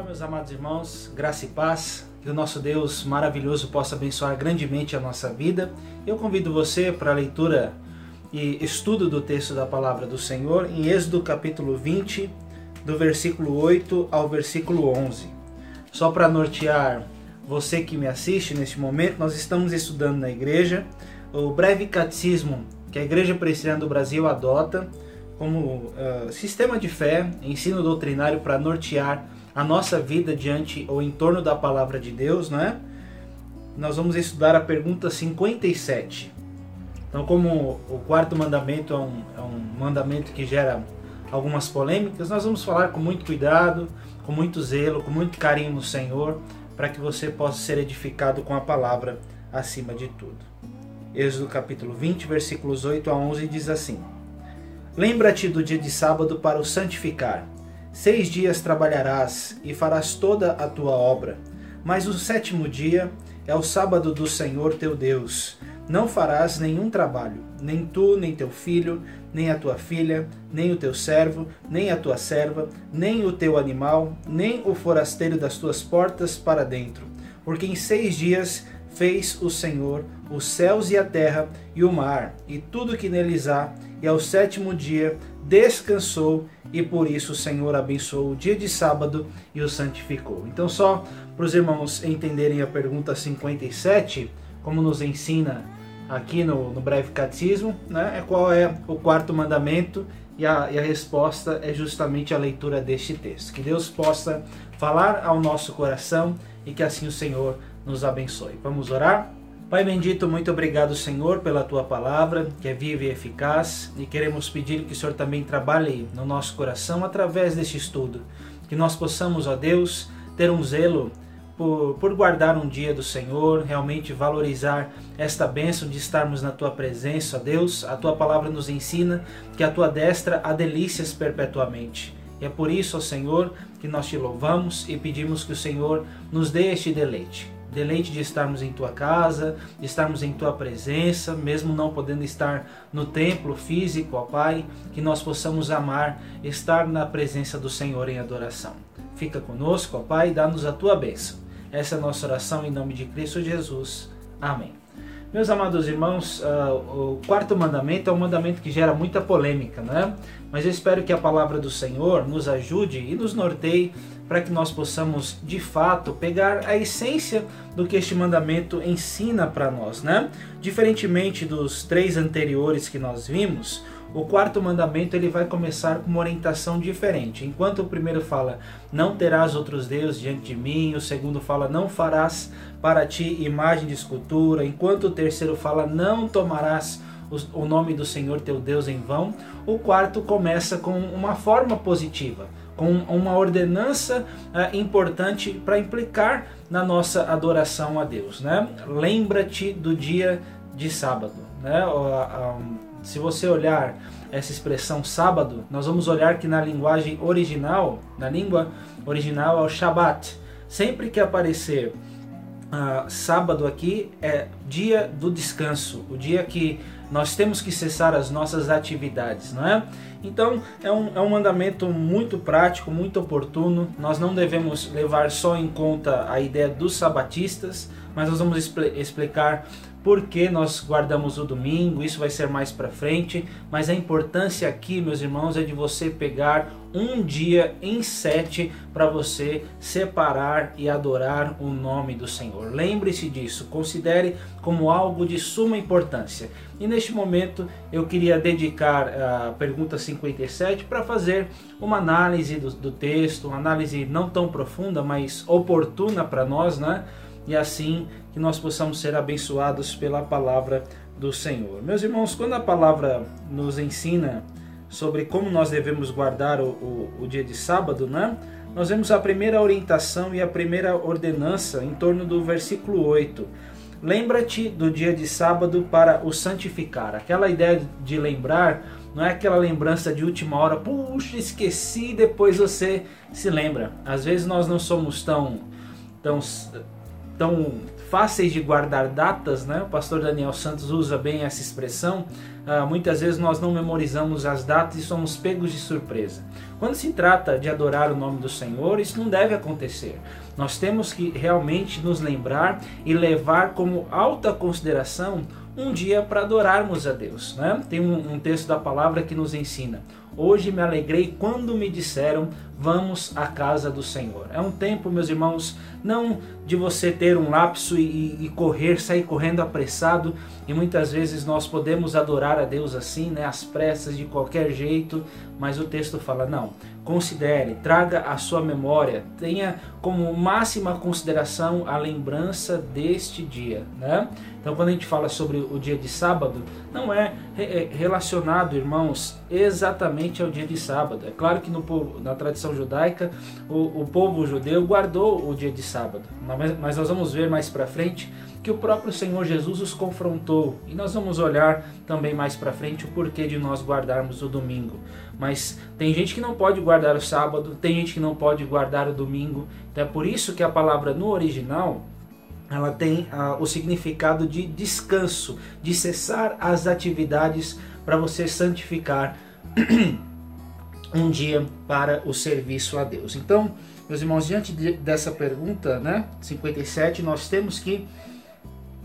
Olá, meus amados irmãos, graça e paz. Que o nosso Deus maravilhoso possa abençoar grandemente a nossa vida. Eu convido você para a leitura e estudo do texto da palavra do Senhor em Êxodo capítulo 20, do versículo 8 ao versículo 11. Só para nortear você que me assiste neste momento, nós estamos estudando na igreja o breve catecismo que a Igreja Presbiteriana do Brasil adota como uh, sistema de fé, ensino doutrinário para nortear a nossa vida diante ou em torno da palavra de Deus, né? Nós vamos estudar a pergunta 57. Então, como o quarto mandamento é um, é um mandamento que gera algumas polêmicas, nós vamos falar com muito cuidado, com muito zelo, com muito carinho no Senhor, para que você possa ser edificado com a palavra acima de tudo. Êxodo capítulo 20, versículos 8 a 11 diz assim: Lembra-te do dia de sábado para o santificar Seis dias trabalharás e farás toda a tua obra, mas o sétimo dia é o sábado do Senhor teu Deus. Não farás nenhum trabalho, nem tu, nem teu filho, nem a tua filha, nem o teu servo, nem a tua serva, nem o teu animal, nem o forasteiro das tuas portas para dentro. Porque em seis dias fez o Senhor os céus e a terra e o mar, e tudo que neles há, e ao sétimo dia descansou e por isso o Senhor abençoou o dia de sábado e o santificou. Então, só para os irmãos entenderem a pergunta 57, como nos ensina aqui no, no breve catecismo, né, é qual é o quarto mandamento e a, e a resposta é justamente a leitura deste texto. Que Deus possa falar ao nosso coração e que assim o Senhor nos abençoe. Vamos orar? Pai bendito, muito obrigado, Senhor, pela tua palavra, que é viva e eficaz, e queremos pedir que o Senhor também trabalhe no nosso coração através deste estudo. Que nós possamos, ó Deus, ter um zelo por, por guardar um dia do Senhor, realmente valorizar esta bênção de estarmos na tua presença, ó Deus. A tua palavra nos ensina que a tua destra há delícias perpetuamente. E é por isso, ó Senhor, que nós te louvamos e pedimos que o Senhor nos dê este deleite deleite de estarmos em tua casa, de estarmos em tua presença, mesmo não podendo estar no templo físico, ó Pai, que nós possamos amar estar na presença do Senhor em adoração. Fica conosco, ó Pai, dá-nos a tua bênção. Essa é a nossa oração em nome de Cristo Jesus. Amém. Meus amados irmãos, uh, o quarto mandamento é um mandamento que gera muita polêmica, né? Mas eu espero que a palavra do Senhor nos ajude e nos norteie para que nós possamos de fato pegar a essência do que este mandamento ensina para nós, né? Diferentemente dos três anteriores que nós vimos, o quarto mandamento ele vai começar com uma orientação diferente. Enquanto o primeiro fala, não terás outros deuses diante de mim, o segundo fala, não farás para ti imagem de escultura, enquanto o terceiro fala, não tomarás o nome do Senhor teu Deus em vão, o quarto começa com uma forma positiva uma ordenança uh, importante para implicar na nossa adoração a Deus. Né? Lembra-te do dia de sábado. Né? se você olhar essa expressão sábado, nós vamos olhar que na linguagem original, na língua original é o Shabat. Sempre que aparecer uh, sábado aqui é dia do descanso, o dia que nós temos que cessar as nossas atividades, não é? Então é um, é um mandamento muito prático, muito oportuno. Nós não devemos levar só em conta a ideia dos sabatistas, mas nós vamos expl explicar por que nós guardamos o domingo, isso vai ser mais para frente, mas a importância aqui, meus irmãos, é de você pegar um dia em sete para você separar e adorar o nome do Senhor. Lembre-se disso, considere como algo de suma importância. E neste momento eu queria dedicar a pergunta 57 para fazer uma análise do, do texto, uma análise não tão profunda, mas oportuna para nós, né? E assim que nós possamos ser abençoados pela palavra do Senhor. Meus irmãos, quando a palavra nos ensina sobre como nós devemos guardar o, o, o dia de sábado, né? Nós vemos a primeira orientação e a primeira ordenança em torno do versículo 8 Lembra-te do dia de sábado para o santificar. Aquela ideia de lembrar não é aquela lembrança de última hora, puxa, esqueci, depois você se lembra. Às vezes nós não somos tão, tão tão fáceis de guardar datas, né? O pastor Daniel Santos usa bem essa expressão. Uh, muitas vezes nós não memorizamos as datas e somos pegos de surpresa. Quando se trata de adorar o nome do Senhor, isso não deve acontecer. Nós temos que realmente nos lembrar e levar como alta consideração um dia para adorarmos a Deus. Né? Tem um, um texto da palavra que nos ensina: Hoje me alegrei quando me disseram, vamos à casa do Senhor. É um tempo, meus irmãos, não de você ter um lapso e, e, correr, sair correndo apressado, e muitas vezes nós podemos adorar a Deus assim, né, às pressas, de qualquer jeito, mas o texto fala: não, considere, traga a sua memória, tenha como máxima consideração a lembrança deste dia, né? Então, quando a gente fala sobre o dia de sábado, não é, é relacionado, irmãos, exatamente ao dia de sábado. É claro que no, na tradição judaica, o, o povo judeu guardou o dia de sábado, mas nós vamos ver mais para frente que o próprio Senhor Jesus os confrontou. E nós vamos olhar também mais para frente o porquê de nós guardarmos o domingo. Mas tem gente que não pode guardar o sábado, tem gente que não pode guardar o domingo. Então é por isso que a palavra no original ela tem uh, o significado de descanso, de cessar as atividades para você santificar um dia para o serviço a Deus. Então, meus irmãos, diante de, dessa pergunta, né, 57, nós temos que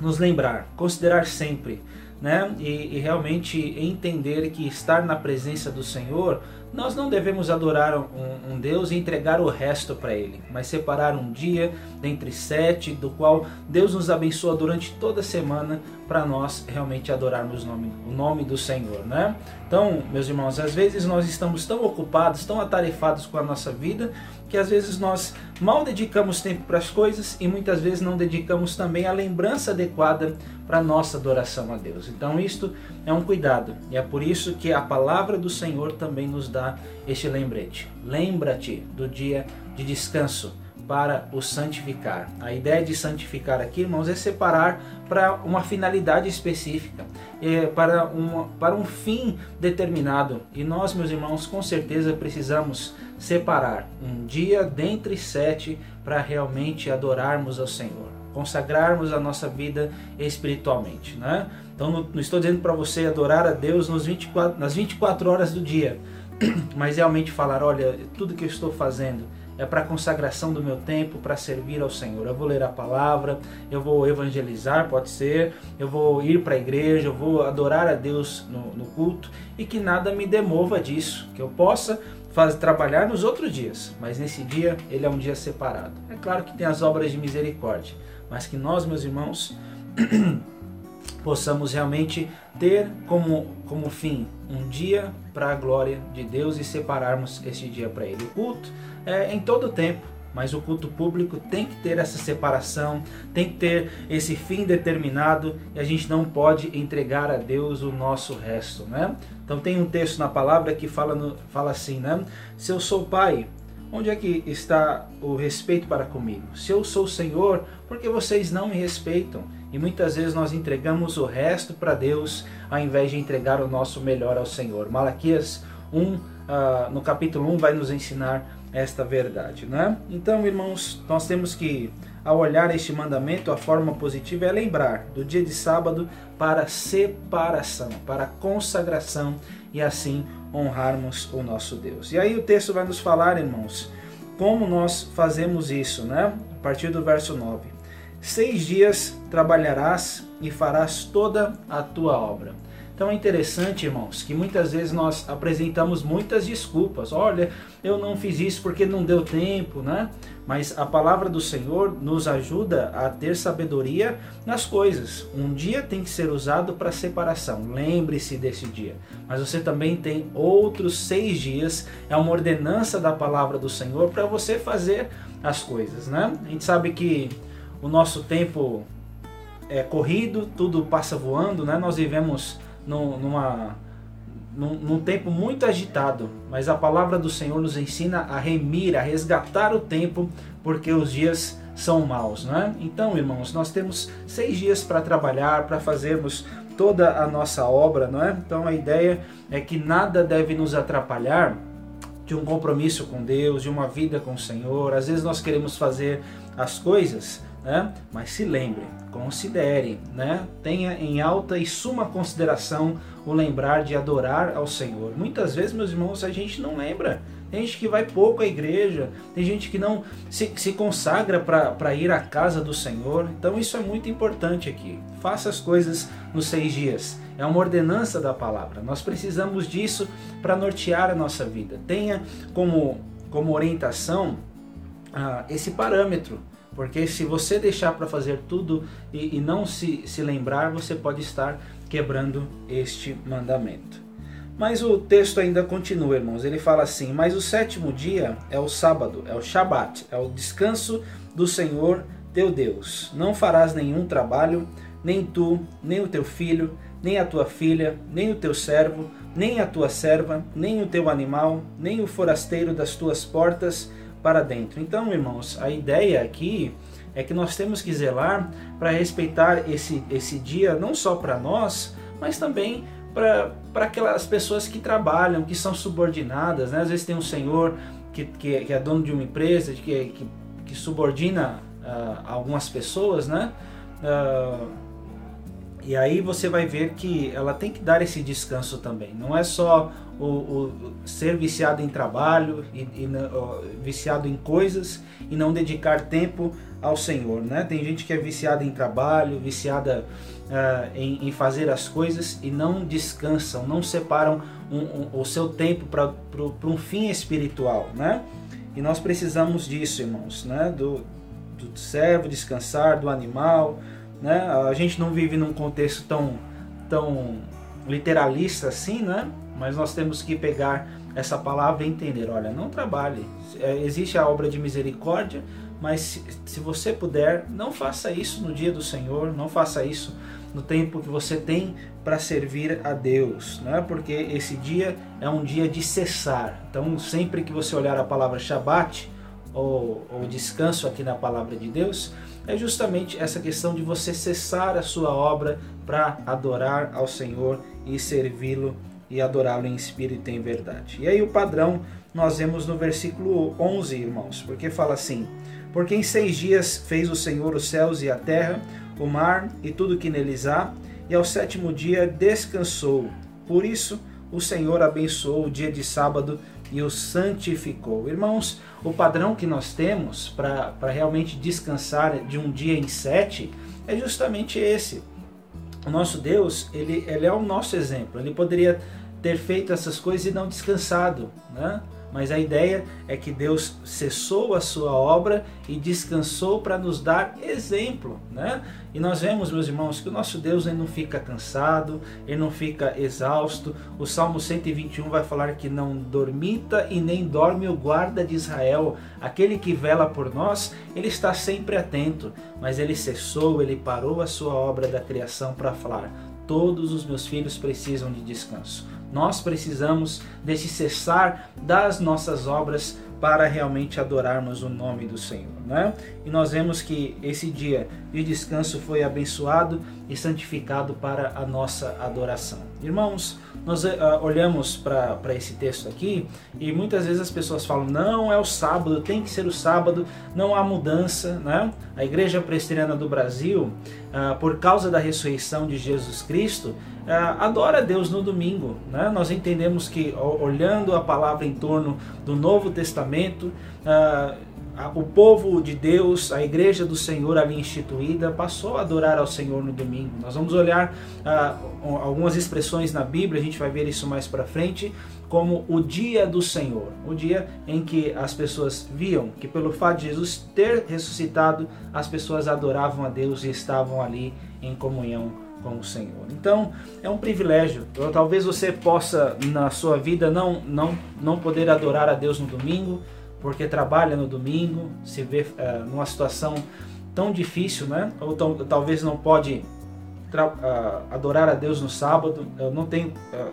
nos lembrar, considerar sempre, né, e, e realmente entender que estar na presença do Senhor nós não devemos adorar um, um Deus e entregar o resto para Ele, mas separar um dia dentre sete, do qual Deus nos abençoa durante toda a semana para nós realmente adorarmos o nome, o nome do Senhor, né? Então, meus irmãos, às vezes nós estamos tão ocupados, tão atarefados com a nossa vida, que às vezes nós mal dedicamos tempo para as coisas e muitas vezes não dedicamos também a lembrança adequada para nossa adoração a Deus. Então, isto é um cuidado e é por isso que a palavra do Senhor também nos dá este lembrete. Lembra-te do dia de descanso para o santificar. A ideia de santificar aqui, irmãos, é separar para uma finalidade específica, é, para, uma, para um fim determinado. E nós, meus irmãos, com certeza precisamos separar um dia dentre sete para realmente adorarmos ao Senhor, consagrarmos a nossa vida espiritualmente. Né? Então, não, não estou dizendo para você adorar a Deus nos 24, nas 24 horas do dia, mas realmente falar: olha, tudo que eu estou fazendo é para consagração do meu tempo, para servir ao Senhor. Eu vou ler a palavra, eu vou evangelizar, pode ser, eu vou ir para a igreja, eu vou adorar a Deus no, no, culto e que nada me demova disso, que eu possa fazer, trabalhar nos outros dias, mas nesse dia ele é um dia separado. É claro que tem as obras de misericórdia, mas que nós, meus irmãos, possamos realmente ter como, como fim um dia para a glória de Deus e separarmos este dia para Ele. O culto é em todo o tempo, mas o culto público tem que ter essa separação, tem que ter esse fim determinado e a gente não pode entregar a Deus o nosso resto, né? Então tem um texto na palavra que fala, no, fala assim, né? Se eu sou pai, onde é que está o respeito para comigo? Se eu sou Senhor, por que vocês não me respeitam? E muitas vezes nós entregamos o resto para Deus ao invés de entregar o nosso melhor ao Senhor. Malaquias 1, uh, ah, no capítulo 1, vai nos ensinar esta verdade. Né? Então, irmãos, nós temos que, ao olhar este mandamento, a forma positiva é lembrar do dia de sábado para separação, para consagração e assim honrarmos o nosso Deus. E aí o texto vai nos falar, irmãos, como nós fazemos isso, né? A partir do verso 9. Seis dias trabalharás e farás toda a tua obra. Então é interessante, irmãos, que muitas vezes nós apresentamos muitas desculpas. Olha, eu não fiz isso porque não deu tempo, né? Mas a palavra do Senhor nos ajuda a ter sabedoria nas coisas. Um dia tem que ser usado para separação. Lembre-se desse dia. Mas você também tem outros seis dias. É uma ordenança da palavra do Senhor para você fazer as coisas, né? A gente sabe que o nosso tempo é corrido, tudo passa voando, né? Nós vivemos num, numa, num, num, tempo muito agitado, mas a palavra do Senhor nos ensina a remir, a resgatar o tempo, porque os dias são maus, né? Então, irmãos, nós temos seis dias para trabalhar, para fazermos toda a nossa obra, não é? Então, a ideia é que nada deve nos atrapalhar de um compromisso com Deus, de uma vida com o Senhor. Às vezes nós queremos fazer as coisas né? Mas se lembre, considere, né? Tenha em alta e suma consideração o lembrar de adorar ao Senhor. Muitas vezes, meus irmãos, a gente não lembra. Tem gente que vai pouco à igreja, tem gente que não se, se consagra para ir à casa do Senhor. Então isso é muito importante aqui. Faça as coisas nos seis dias. É uma ordenança da palavra. Nós precisamos disso para nortear a nossa vida. Tenha como, como orientação ah, esse parâmetro. Porque se você deixar para fazer tudo e, e não se, se lembrar, você pode estar quebrando este mandamento. Mas o texto ainda continua, irmãos. Ele fala assim: Mas o sétimo dia é o sábado, é o Shabat, é o descanso do Senhor teu Deus. Não farás nenhum trabalho, nem tu, nem o teu filho, nem a tua filha, nem o teu servo, nem a tua serva, nem o teu animal, nem o forasteiro das tuas portas para dentro. Então, irmãos, a ideia aqui é que nós temos que zelar para respeitar esse, esse dia, não só para nós, mas também para aquelas pessoas que trabalham, que são subordinadas. Né? Às vezes tem um senhor que, que, que é dono de uma empresa, que, que, que subordina uh, algumas pessoas, né? Uh, e aí você vai ver que ela tem que dar esse descanso também. Não é só o, o ser viciado em trabalho, e, e uh, viciado em coisas e não dedicar tempo ao Senhor, né? Tem gente que é viciada em trabalho, viciada uh, em, em, fazer as coisas e não descansam, não separam um, um, o seu tempo para um fim espiritual, né? E nós precisamos disso, irmãos, né? Do, do servo descansar, do animal, né? A gente não vive num contexto tão, tão literalista assim, né? Mas nós temos que pegar essa palavra e entender, olha, não trabalhe. É, existe a obra de misericórdia, mas se, se, você puder, não faça isso no dia do Senhor, não faça isso no tempo que você tem para servir a Deus, né? porque esse dia é um dia de cessar. Então, sempre que você olhar a palavra Shabat, ou, ou descanso aqui na palavra de Deus, é justamente essa questão de você cessar a sua obra para adorar ao Senhor e servi-lo e adorá-lo em espírito e em verdade. E aí o padrão nós vemos no versículo 11, irmãos, porque fala assim: Porque em seis dias fez o Senhor os céus e a terra, o mar e tudo que neles há, e ao sétimo dia descansou. Por isso, o Senhor abençoou o dia de sábado e o santificou. Irmãos, o padrão que nós temos para realmente descansar de um dia em sete é justamente esse. O nosso Deus, ele, ele é o nosso exemplo. Ele poderia ter feito essas coisas e não descansado, né? Mas a ideia é que Deus cessou a sua obra e descansou para nos dar exemplo, né? E nós vemos, meus irmãos, que o nosso Deus ele não fica cansado, ele não fica exausto. O Salmo 121 vai falar que não dormita e nem dorme o guarda de Israel, aquele que vela por nós, ele está sempre atento, mas ele cessou, ele parou a sua obra da criação para falar: todos os meus filhos precisam de descanso. Nós precisamos desse cessar das nossas obras para realmente adorarmos o nome do Senhor. Né? E nós vemos que esse dia de descanso foi abençoado e santificado para a nossa adoração. Irmãos, nós uh, olhamos para esse texto aqui e muitas vezes as pessoas falam: não é o sábado, tem que ser o sábado, não há mudança. Né? A Igreja Presbiteriana do Brasil, uh, por causa da ressurreição de Jesus Cristo, uh, adora Deus no domingo. Né? Nós entendemos que, olhando a palavra em torno do Novo Testamento, o povo de Deus, a igreja do Senhor ali instituída, passou a adorar ao Senhor no domingo. Nós vamos olhar uh, algumas expressões na Bíblia, a gente vai ver isso mais para frente, como o dia do Senhor, o dia em que as pessoas viam que pelo fato de Jesus ter ressuscitado, as pessoas adoravam a Deus e estavam ali em comunhão com o Senhor. Então, é um privilégio. Talvez você possa na sua vida não não não poder adorar a Deus no domingo, porque trabalha no domingo, se vê uh, numa situação tão difícil, né? Ou tão, talvez não pode uh, adorar a Deus no sábado. Eu não tenho uh,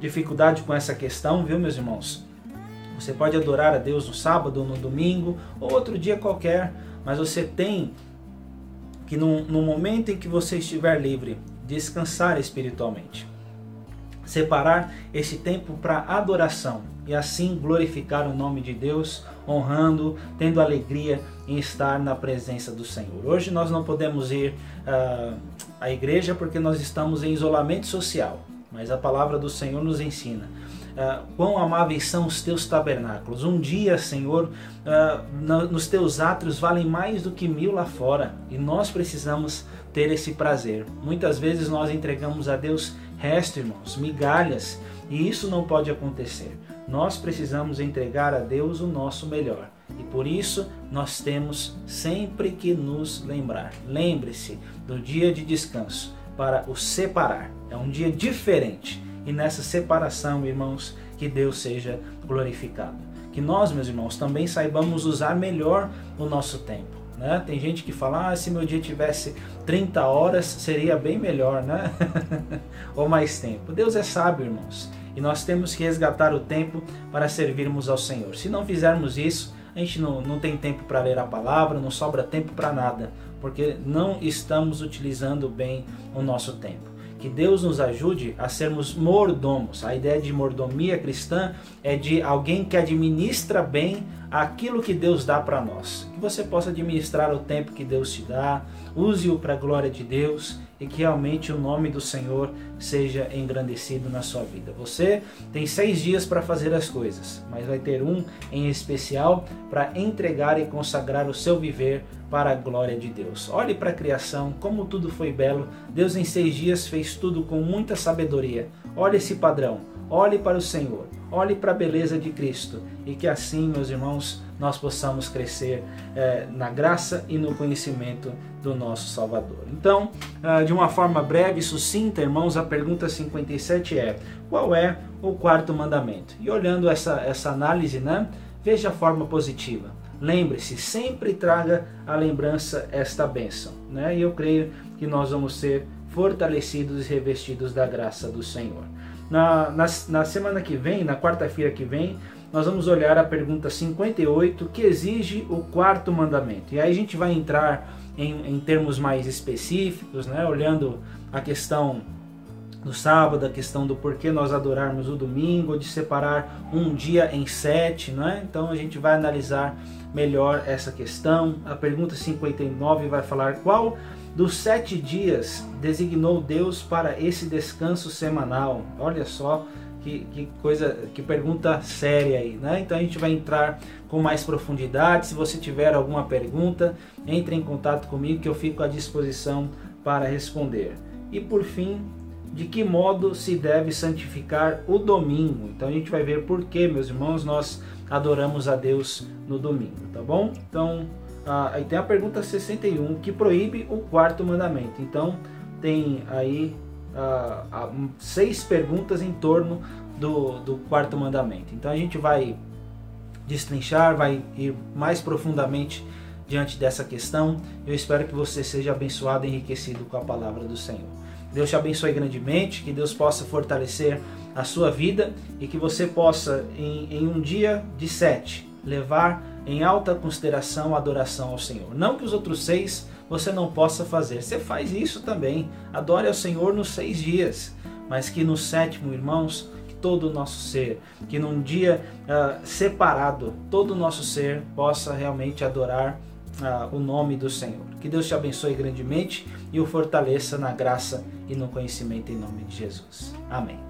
dificuldade com essa questão, viu, meus irmãos? Você pode adorar a Deus no sábado, no domingo ou outro dia qualquer, mas você tem que no, no momento em que você estiver livre, descansar espiritualmente. Separar esse tempo para adoração e assim glorificar o nome de Deus, honrando, tendo alegria em estar na presença do Senhor. Hoje nós não podemos ir uh, à igreja porque nós estamos em isolamento social, mas a palavra do Senhor nos ensina Uh, quão amáveis são os teus tabernáculos. Um dia, Senhor, uh, no, nos teus átrios valem mais do que mil lá fora e nós precisamos ter esse prazer. Muitas vezes nós entregamos a Deus resto, irmãos, migalhas, e isso não pode acontecer. Nós precisamos entregar a Deus o nosso melhor. E por isso nós temos sempre que nos lembrar. Lembre-se do dia de descanso para o separar. É um dia diferente e nessa separação, irmãos, que Deus seja glorificado. Que nós, meus irmãos, também saibamos usar melhor o nosso tempo. Né? Tem gente que fala, ah, se meu dia tivesse 30 horas, seria bem melhor, né? Ou mais tempo. Deus é sábio, irmãos. E nós temos que resgatar o tempo para servirmos ao Senhor. Se não fizermos isso, a gente não, não tem tempo para ler a palavra, não sobra tempo para nada, porque não estamos utilizando bem o nosso tempo. Que Deus nos ajude a sermos mordomos. A ideia de mordomia cristã é de alguém que administra bem aquilo que Deus dá para nós. Você possa administrar o tempo que Deus te dá, use-o para a glória de Deus e que realmente o nome do Senhor seja engrandecido na sua vida. Você tem seis dias para fazer as coisas, mas vai ter um em especial para entregar e consagrar o seu viver para a glória de Deus. Olhe para a criação, como tudo foi belo. Deus em seis dias fez tudo com muita sabedoria. Olhe esse padrão. Olhe para o Senhor, olhe para a beleza de Cristo e que assim, meus irmãos, nós possamos crescer é, na graça e no conhecimento do nosso Salvador. Então, ah, de uma forma breve e sucinta, irmãos, a pergunta 57 é: qual é o quarto mandamento? E olhando essa, essa análise, né, veja a forma positiva. Lembre-se, sempre traga a lembrança esta bênção. Né? E eu creio que nós vamos ser fortalecidos e revestidos da graça do Senhor. Na, na, na semana que vem, na quarta-feira que vem, nós vamos olhar a pergunta 58, que exige o quarto mandamento. E aí a gente vai entrar em, em termos mais específicos, né? olhando a questão do sábado, a questão do porquê nós adorarmos o domingo, de separar um dia em sete, né? Então a gente vai analisar melhor essa questão. A pergunta 59 vai falar qual dos sete dias designou Deus para esse descanso semanal. Olha só que, que, coisa, que pergunta séria aí, né? Então a gente vai entrar com mais profundidade. Se você tiver alguma pergunta, entre em contato comigo que eu fico à disposição para responder. E por fim, de que modo se deve santificar o domingo. Então a gente vai ver por que, meus irmãos, nós adoramos a Deus no domingo, tá bom? Então, ah, aí tem a pergunta 61 que proíbe o quarto mandamento. Então, tem aí ah, ah, seis perguntas em torno do, do quarto mandamento. Então a gente vai destrinchar, vai ir mais profundamente diante dessa questão. Eu espero que você seja abençoado e enriquecido com a palavra do Senhor. Deus te abençoe grandemente, que Deus possa fortalecer a sua vida e que você possa, em, em um dia de sete, levar em alta consideração a adoração ao Senhor. Não que os outros seis você não possa fazer, você faz isso também. Adore ao Senhor nos seis dias, mas que no sétimo, irmãos, que todo o nosso ser, que num dia uh, separado, todo o nosso ser possa realmente adorar uh, o nome do Senhor. Que Deus te abençoe grandemente e o fortaleça na graça e no conhecimento em nome de Jesus. Amém.